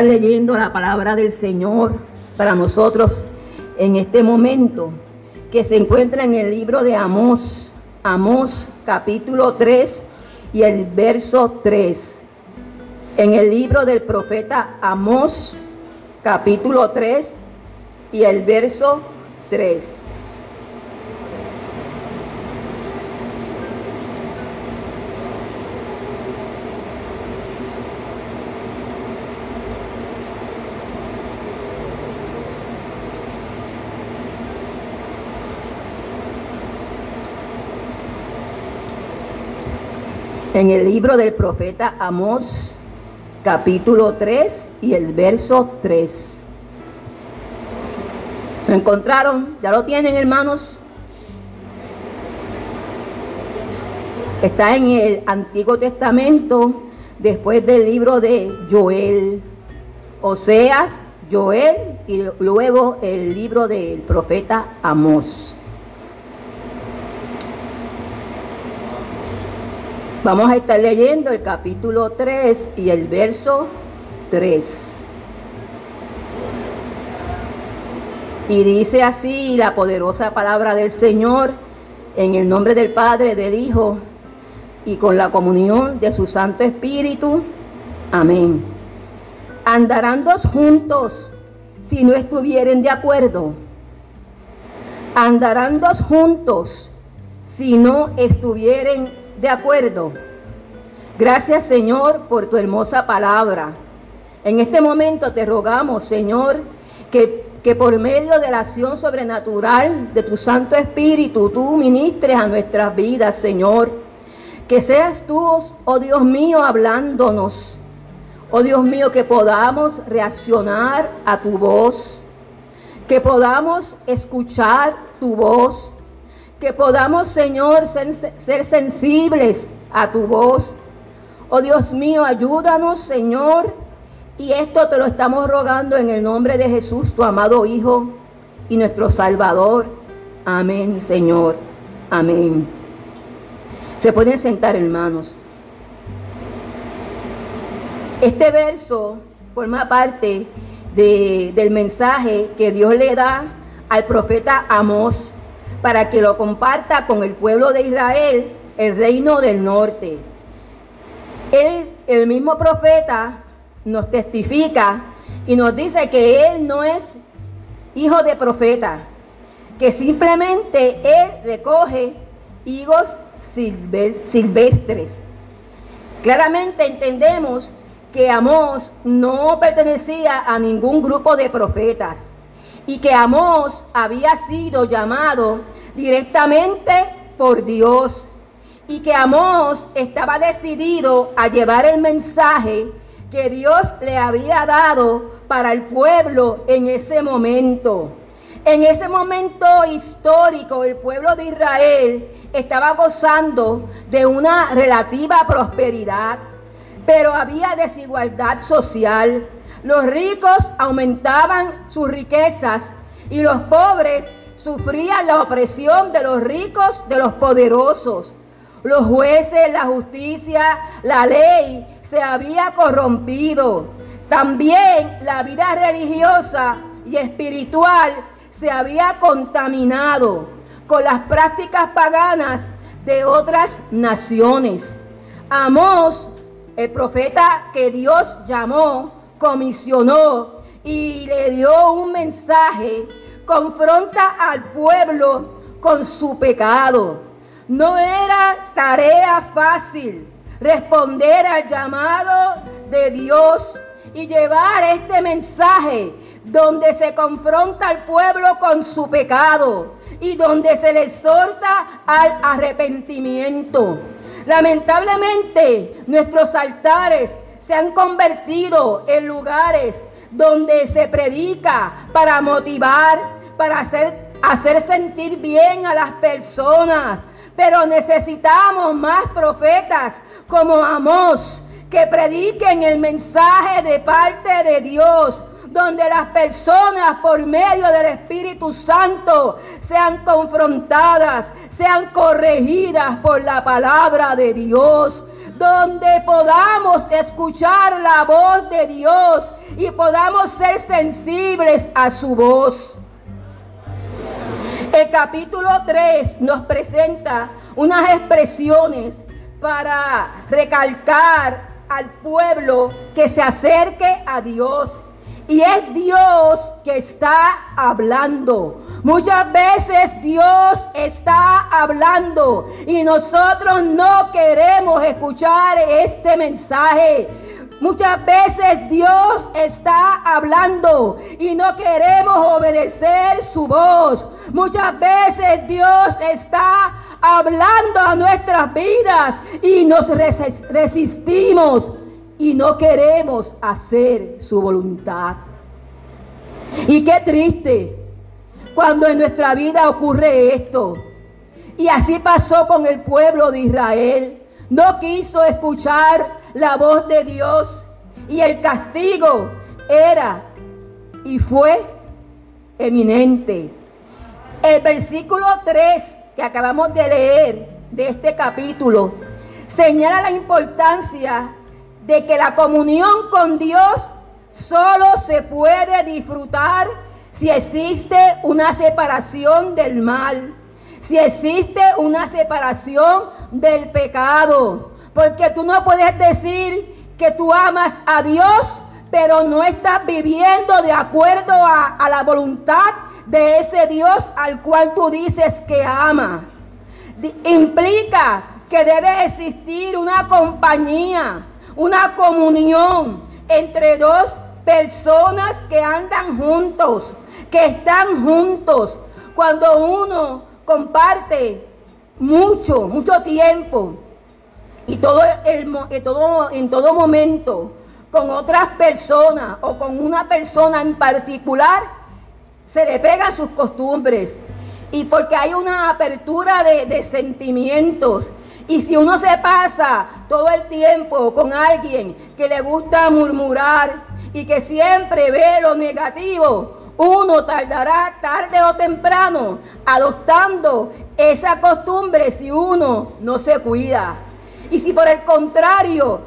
leyendo la palabra del Señor para nosotros en este momento, que se encuentra en el libro de Amós, Amós capítulo 3 y el verso 3. En el libro del profeta Amós capítulo 3 y el verso 3. En el libro del profeta Amós, capítulo 3 y el verso 3. ¿Lo encontraron? ¿Ya lo tienen, hermanos? Está en el Antiguo Testamento, después del libro de Joel, Oseas, Joel y luego el libro del profeta Amós. Vamos a estar leyendo el capítulo 3 y el verso 3. Y dice así la poderosa palabra del Señor en el nombre del Padre, del Hijo y con la comunión de su Santo Espíritu. Amén. Andarán dos juntos si no estuvieren de acuerdo. Andarán dos juntos si no estuvieren de acuerdo. Gracias Señor por tu hermosa palabra. En este momento te rogamos, Señor, que, que, por medio de la acción sobrenatural de tu Santo Espíritu, tú ministres a nuestras vidas, Señor. Que seas tú, oh Dios mío, hablándonos. Oh Dios mío, que podamos reaccionar a tu voz. Que podamos escuchar tu voz que podamos, Señor, ser, sensibles a tu voz. Oh Dios mío, ayúdanos, Señor. Y esto te lo estamos rogando en el nombre de Jesús, tu amado Hijo y nuestro Salvador. Amén, Señor. Amén. Se pueden sentar, hermanos. Este verso forma parte del mensaje que Dios le da al profeta Amós para que lo comparta con el pueblo de Israel, el reino del norte. Él, el mismo profeta, nos testifica y nos dice que él no es hijo de profeta, que simplemente él recoge higos silvestres. Claramente entendemos que Amós no pertenecía a ningún grupo de profetas y que Amós había sido llamado directamente por Dios y que Amós estaba decidido a llevar el mensaje que Dios le había dado para el pueblo en ese momento. En ese momento histórico, el pueblo de Israel estaba gozando de una relativa prosperidad, pero había desigualdad social. Los ricos aumentaban sus riquezas y los pobres sufrían la opresión de los ricos, de los poderosos. Los jueces, la justicia, la ley se había corrompido. También la vida religiosa y espiritual se había contaminado con las prácticas paganas de otras naciones. Amós, el profeta que Dios llamó, comisionó y le dio un mensaje, confronta al pueblo con su pecado. No era tarea fácil responder al llamado de Dios y llevar este mensaje donde se confronta al pueblo con su pecado y donde se le exhorta al arrepentimiento. Lamentablemente, nuestros altares se han convertido en lugares donde se predica para motivar, para hacer, hacer sentir bien a las personas. Pero necesitamos más profetas como Amós que prediquen el mensaje de parte de Dios donde las personas por medio del Espíritu Santo sean confrontadas, sean corregidas por la palabra de Dios donde podamos escuchar la voz de Dios y podamos ser sensibles a su voz. El capítulo 3 nos presenta unas expresiones para recalcar al pueblo que se acerque a Dios. Y es Dios que está hablando. Muchas veces Dios está hablando y nosotros no queremos escuchar este mensaje. Muchas veces Dios está hablando y no queremos obedecer su voz. Muchas veces Dios está hablando a nuestras vidas y nos resistimos y no queremos hacer su voluntad. Y qué triste cuando en nuestra vida ocurre esto. Y así pasó con el pueblo de Israel. No quiso escuchar la voz de Dios y el castigo era y fue eminente. El versículo 3 que acabamos de leer de este capítulo señala la importancia de que la comunión con Dios solo se puede disfrutar si existe una separación del mal, si existe una separación del pecado. Porque tú no puedes decir que tú amas a Dios, pero no estás viviendo de acuerdo a, la voluntad de ese Dios al cual tú dices que ama. Implica que debe existir una compañía, una comunión entre dos personas que andan juntos, que están juntos. Cuando uno comparte mucho, mucho tiempo y todo, el, todo en todo momento con otras personas o con una persona en particular, se le pegan sus costumbres. Y porque hay una apertura de, de sentimientos. Y si uno se pasa todo el tiempo con alguien que le gusta murmurar y que siempre ve lo negativo, uno tardará tarde o temprano adoptando esa costumbre si uno no se cuida. Y si por el contrario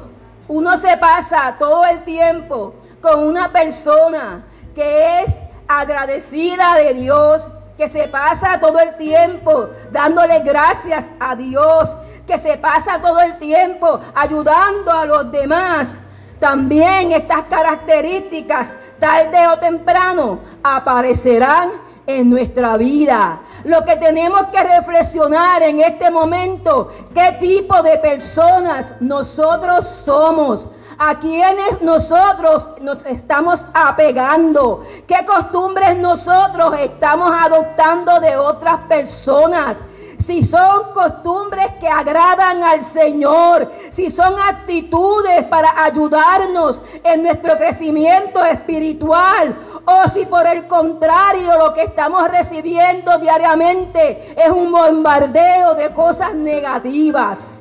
uno se pasa todo el tiempo con una persona que es agradecida de Dios, que se pasa todo el tiempo dándole gracias a Dios, que se pasa todo el tiempo ayudando a los demás, también estas características tarde o temprano aparecerán en nuestra vida. Lo que tenemos que reflexionar en este momento, qué tipo de personas nosotros somos. A quienes nosotros nos estamos apegando, qué costumbres nosotros estamos adoptando de otras personas si son costumbres que agradan al Señor, si son actitudes para ayudarnos en nuestro crecimiento espiritual, o si por el contrario lo que estamos recibiendo diariamente es un bombardeo de cosas negativas.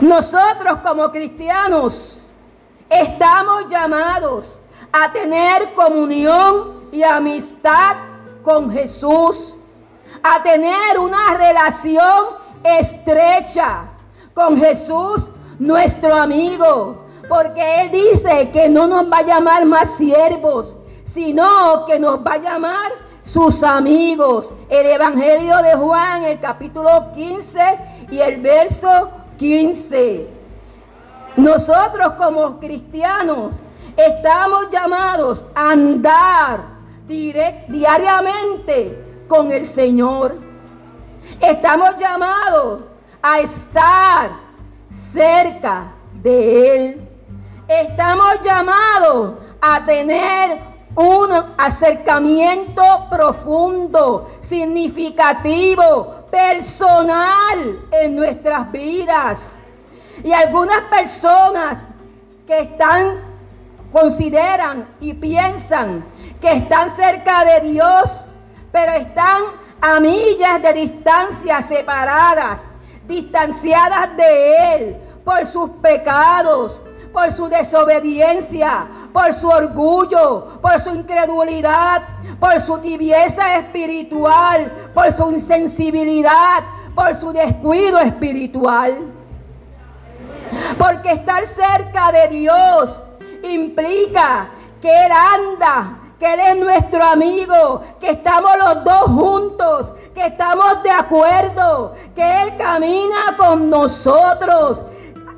Nosotros como cristianos estamos llamados a tener comunión y amistad con Jesús a tener una relación estrecha con Jesús, nuestro amigo. Porque Él dice que no nos va a llamar más siervos, sino que nos va a llamar sus amigos. El Evangelio de Juan, el capítulo 15 y el verso 15. Nosotros como cristianos estamos llamados a andar diariamente con el Señor. Estamos llamados a estar cerca de Él. Estamos llamados a tener un acercamiento profundo, significativo, personal en nuestras vidas. Y algunas personas que están, consideran y piensan que están cerca de Dios, pero están a millas de distancia separadas, distanciadas de Él por sus pecados, por su desobediencia, por su orgullo, por su incredulidad, por su tibieza espiritual, por su insensibilidad, por su descuido espiritual. Porque estar cerca de Dios implica que Él anda, que Él es nuestro amigo, que estamos los dos juntos, que estamos de acuerdo, que Él camina con nosotros.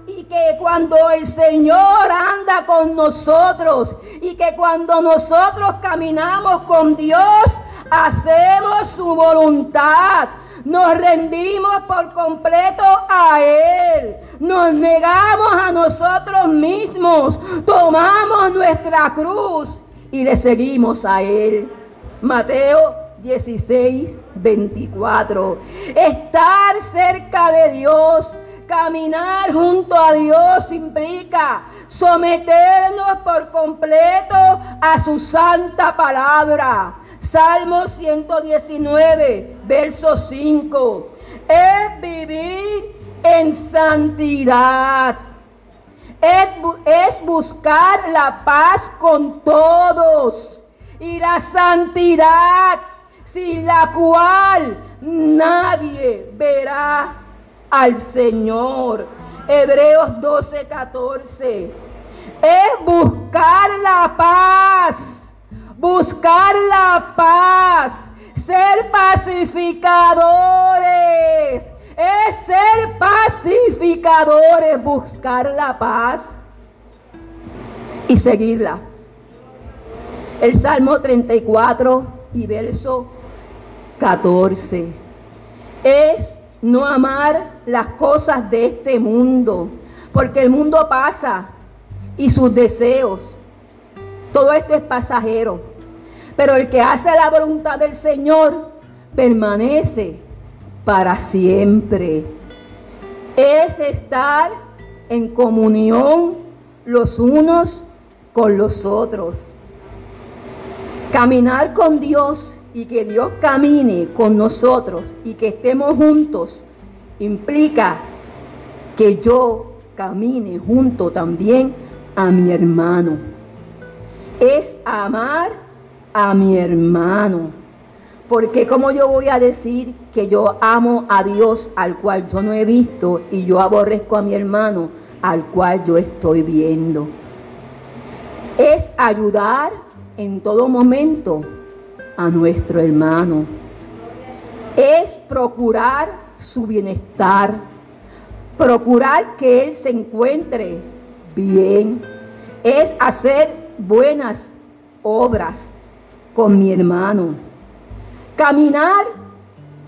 Y que cuando el Señor anda con nosotros y que cuando nosotros caminamos con Dios, hacemos su voluntad. Nos rendimos por completo a Él. Nos negamos a nosotros mismos. Tomamos nuestra cruz y le seguimos a Él. Mateo 16, 24. Estar cerca de Dios, caminar junto a Dios implica someternos por completo a su santa palabra. Salmo 119, verso 5. Es vivir en santidad. Es, buscar la paz con todos y la santidad sin la cual nadie verá al Señor. Hebreos 12, 14. Es buscar la paz, buscar la paz, ser pacificadores. Es ser pacificadores, buscar la paz y seguirla. El Salmo 34 y verso 14. Es no amar las cosas de este mundo, porque el mundo pasa y sus deseos. Todo esto es pasajero. Pero el que hace la voluntad del Señor permanece para siempre. Es estar en comunión los unos con los otros. Caminar con Dios y que Dios camine con nosotros y que estemos juntos implica que yo camine junto también a mi hermano. Es amar a mi hermano. Porque como yo voy a decir que yo amo a Dios al cual yo no he visto y yo aborrezco a mi hermano al cual yo estoy viendo. Es ayudar en todo momento a nuestro hermano. Es procurar su bienestar, procurar que él se encuentre bien. Es hacer buenas obras con mi hermano. Caminar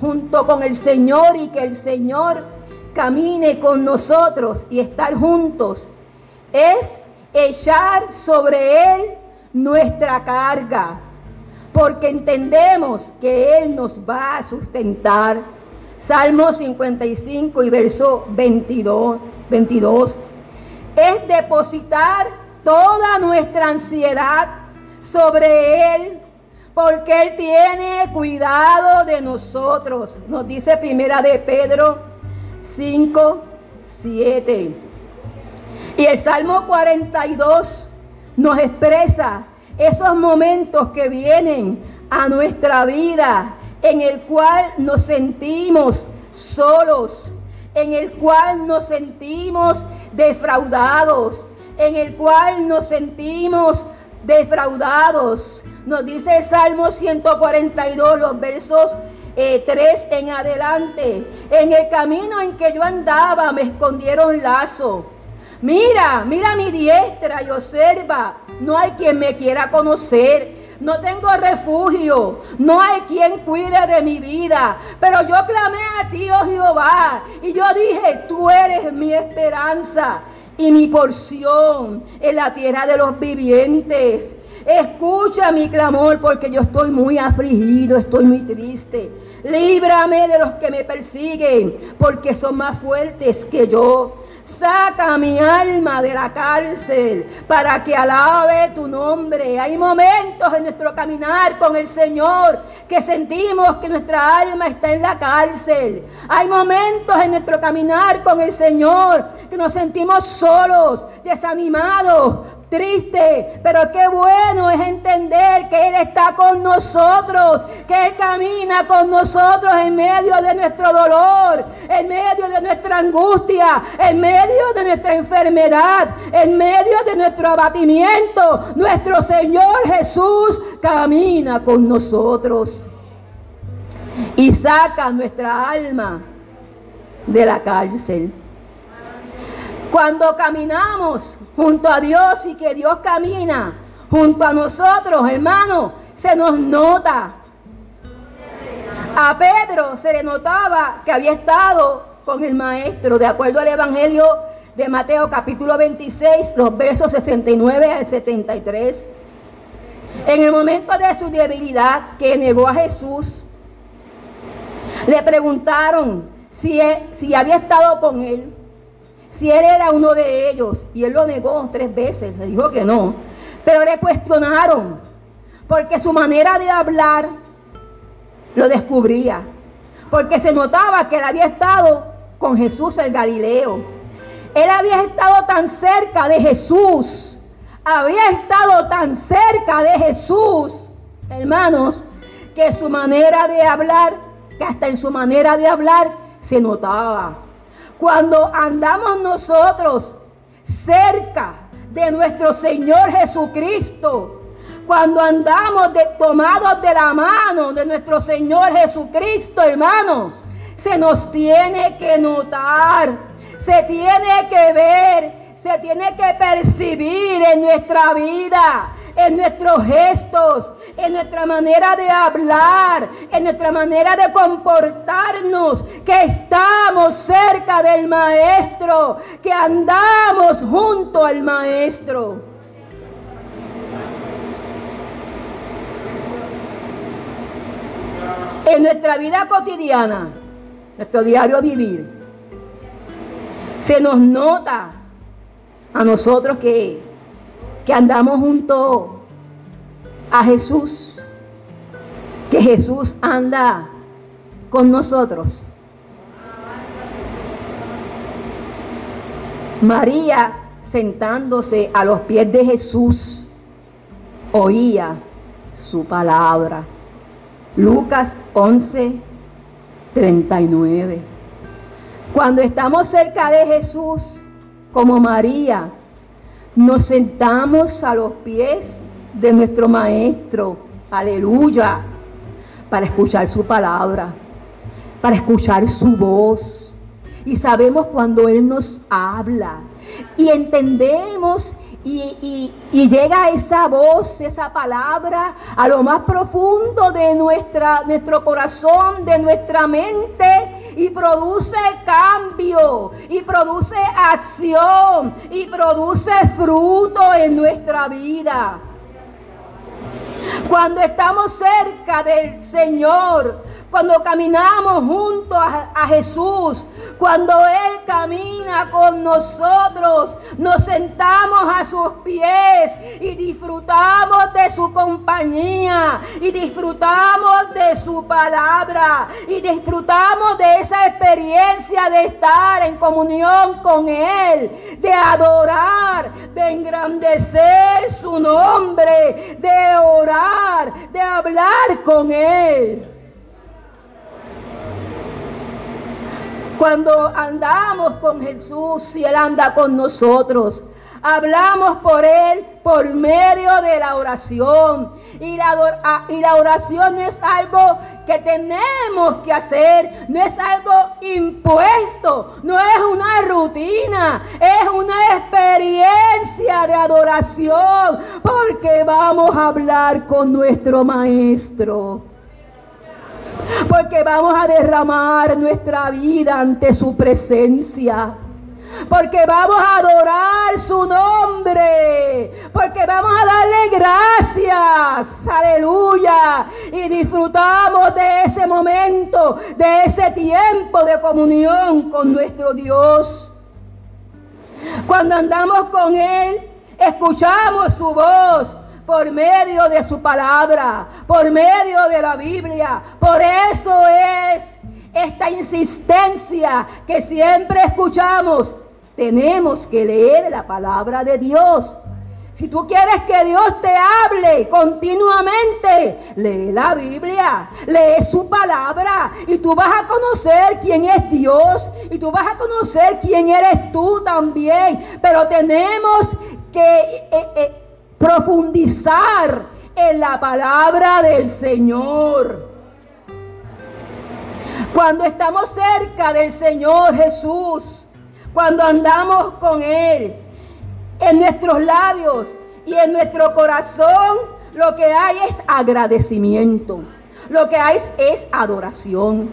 junto con el Señor y que el Señor camine con nosotros y estar juntos. Es echar sobre Él nuestra carga porque entendemos que Él nos va a sustentar. Salmo 55 y verso 22, 22 es depositar toda nuestra ansiedad sobre Él, porque Él tiene cuidado de nosotros. Nos dice primera de Pedro 5, 7. Y el Salmo 42 nos expresa esos momentos que vienen a nuestra vida en el cual nos sentimos solos, en el cual nos sentimos defraudados, en el cual nos sentimos defraudados. Nos dice el Salmo 142, los versos 3 eh, en adelante. En el camino en que yo andaba me escondieron lazo Mira, mira mi diestra y observa. No hay quien me quiera conocer. No tengo refugio. No hay quien cuide de mi vida. Pero yo clamé a ti, oh Jehová. Y yo dije, tú eres mi esperanza y mi porción en la tierra de los vivientes. Escucha mi clamor porque yo estoy muy afligido, estoy muy triste. Líbrame de los que me persiguen porque son más fuertes que yo. Saca mi alma de la cárcel para que alabe tu nombre. Hay momentos en nuestro caminar con el Señor que sentimos que nuestra alma está en la cárcel. Hay momentos en nuestro caminar con el Señor que nos sentimos solos, desanimados, triste, pero qué bueno es entender que Él está con nosotros, que Él camina con nosotros en medio de nuestro dolor, en medio de nuestra angustia, en medio de nuestra enfermedad, en medio de nuestro abatimiento. Nuestro Señor Jesús camina con nosotros y saca nuestra alma de la cárcel. Cuando caminamos junto a Dios y que Dios camina junto a nosotros, hermanos, se nos nota. A Pedro se le notaba que había estado con el maestro, de acuerdo al Evangelio de Mateo capítulo 26, los versos 69 al 73. En el momento de su debilidad que negó a Jesús, le preguntaron si, si había estado con él si él era uno de ellos. Y él lo negó tres veces, le dijo que no. Pero le cuestionaron, porque su manera de hablar lo descubría. Porque se notaba que él había estado con Jesús el Galileo. Él había estado tan cerca de Jesús. Había estado tan cerca de Jesús, hermanos, que su manera de hablar, que hasta en su manera de hablar se notaba. Cuando andamos nosotros cerca de nuestro Señor Jesucristo, cuando andamos tomados de la mano de nuestro Señor Jesucristo, hermanos, se nos tiene que notar, se tiene que ver, se tiene que percibir en nuestra vida, en nuestros gestos, en nuestra manera de hablar, en nuestra manera de comportarnos, que estamos cerca del Maestro, que andamos junto al Maestro. En nuestra vida cotidiana, nuestro diario vivir, se nos nota a nosotros que, que andamos junto a Jesús, que Jesús anda con nosotros. María, sentándose a los pies de Jesús, oía su palabra. Lucas 11, 39. Cuando estamos cerca de Jesús, como María, nos sentamos a los pies de nuestro Maestro, aleluya, para escuchar su palabra, para escuchar su voz. Y sabemos cuando Él nos habla y entendemos y, llega esa voz, esa palabra a lo más profundo de nuestra, nuestro corazón, de nuestra mente y produce cambio y produce acción y produce fruto en nuestra vida. Cuando estamos cerca del Señor, cuando caminamos junto a, Jesús, cuando Él camina con nosotros, nos sentamos a sus pies y disfrutamos de su compañía y disfrutamos de su palabra y disfrutamos de esa experiencia de estar en comunión con Él, de adorar, de engrandecer su nombre, de orar, de hablar con Él. Cuando andamos con Jesús y Él anda con nosotros, hablamos por Él por medio de la oración. Y la, ah, y la oración no es algo que tenemos que hacer, no es algo impuesto, no es una rutina, es una experiencia de adoración, porque vamos a hablar con nuestro Maestro porque vamos a derramar nuestra vida ante su presencia. Porque vamos a adorar su nombre. Porque vamos a darle gracias. Aleluya. Y disfrutamos de ese momento, de ese tiempo de comunión con nuestro Dios. Cuando andamos con Él, escuchamos su voz por medio de su palabra, por medio de la Biblia. Por eso es esta insistencia que siempre escuchamos. Tenemos que leer la palabra de Dios. Si tú quieres que Dios te hable continuamente, lee la Biblia, lee su palabra y tú vas a conocer quién es Dios y tú vas a conocer quién eres tú también. Pero tenemos que eh, eh, profundizar en la palabra del Señor. Cuando estamos cerca del Señor Jesús, cuando andamos con Él, en nuestros labios y en nuestro corazón lo que hay es agradecimiento. Lo que hay es adoración,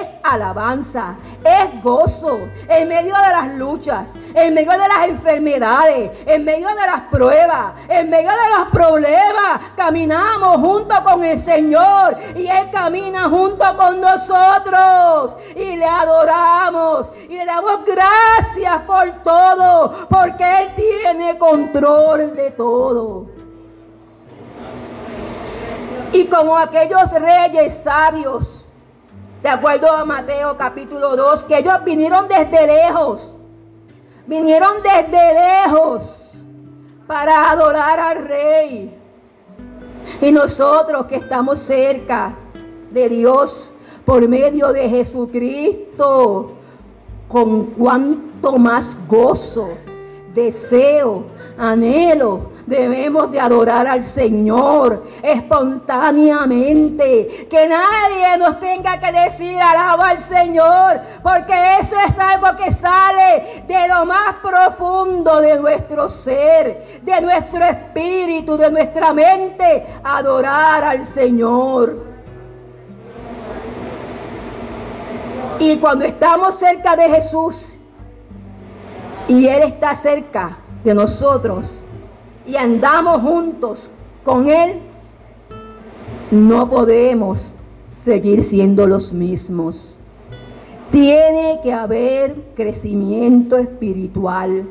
es alabanza, es gozo en medio de las luchas, en medio de las enfermedades, en medio de las pruebas, en medio de los problemas. Caminamos junto con el Señor y Él camina junto con nosotros y le adoramos y le damos gracias por todo, porque Él tiene control de todo. Y como aquellos reyes sabios, de acuerdo a Mateo capítulo 2, que ellos vinieron desde lejos, vinieron desde lejos para adorar al rey. Y nosotros que estamos cerca de Dios por medio de Jesucristo, con cuanto más gozo, deseo, anhelo Debemos de adorar al Señor espontáneamente. Que nadie nos tenga que decir alaba al Señor. Porque eso es algo que sale de lo más profundo de nuestro ser, de nuestro espíritu, de nuestra mente. Adorar al Señor. Y cuando estamos cerca de Jesús y Él está cerca de nosotros, y andamos juntos con Él, no podemos seguir siendo los mismos. Tiene que haber crecimiento espiritual.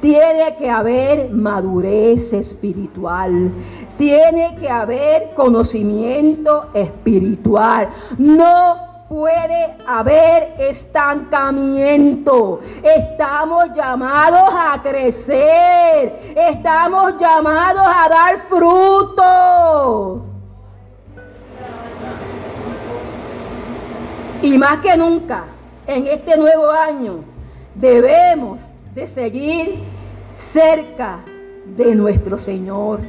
Tiene que haber madurez espiritual. Tiene que haber conocimiento espiritual. No puede haber estancamiento. Estamos llamados a crecer. Estamos llamados a dar fruto. Y más que nunca, en este nuevo año, debemos de seguir cerca de nuestro Señor.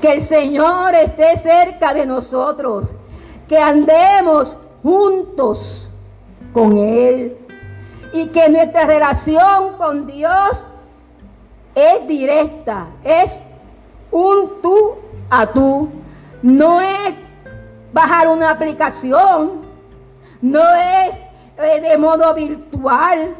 Que el Señor esté cerca de nosotros. Que andemos juntos con Él. Y que nuestra relación con Dios es directa, es un tú a tú. No es bajar una aplicación, no es eh, de modo virtual,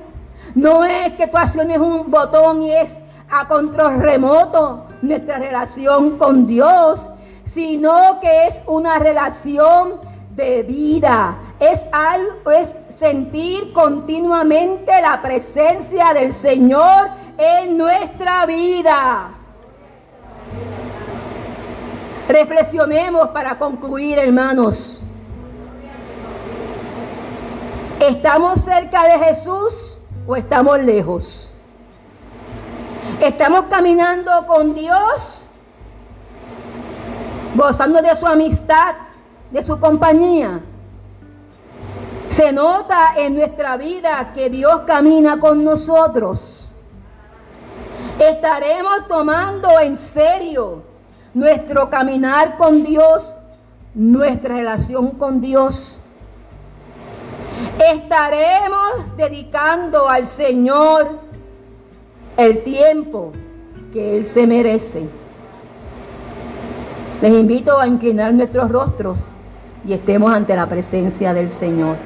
no es que tú acciones un botón y es a control remoto nuestra relación con Dios, sino que es una relación de vida. Es algo, es sentir continuamente la presencia del Señor en nuestra vida. Reflexionemos para concluir, hermanos. ¿Estamos cerca de Jesús o estamos lejos? ¿Estamos caminando con Dios? ¿Gozando de su amistad? De su compañía. Se nota en nuestra vida que Dios camina con nosotros. Estaremos tomando en serio nuestro caminar con Dios, nuestra relación con Dios. Estaremos dedicando al Señor el tiempo que Él se merece. Les invito a inclinar nuestros rostros y estemos ante la presencia del Señor.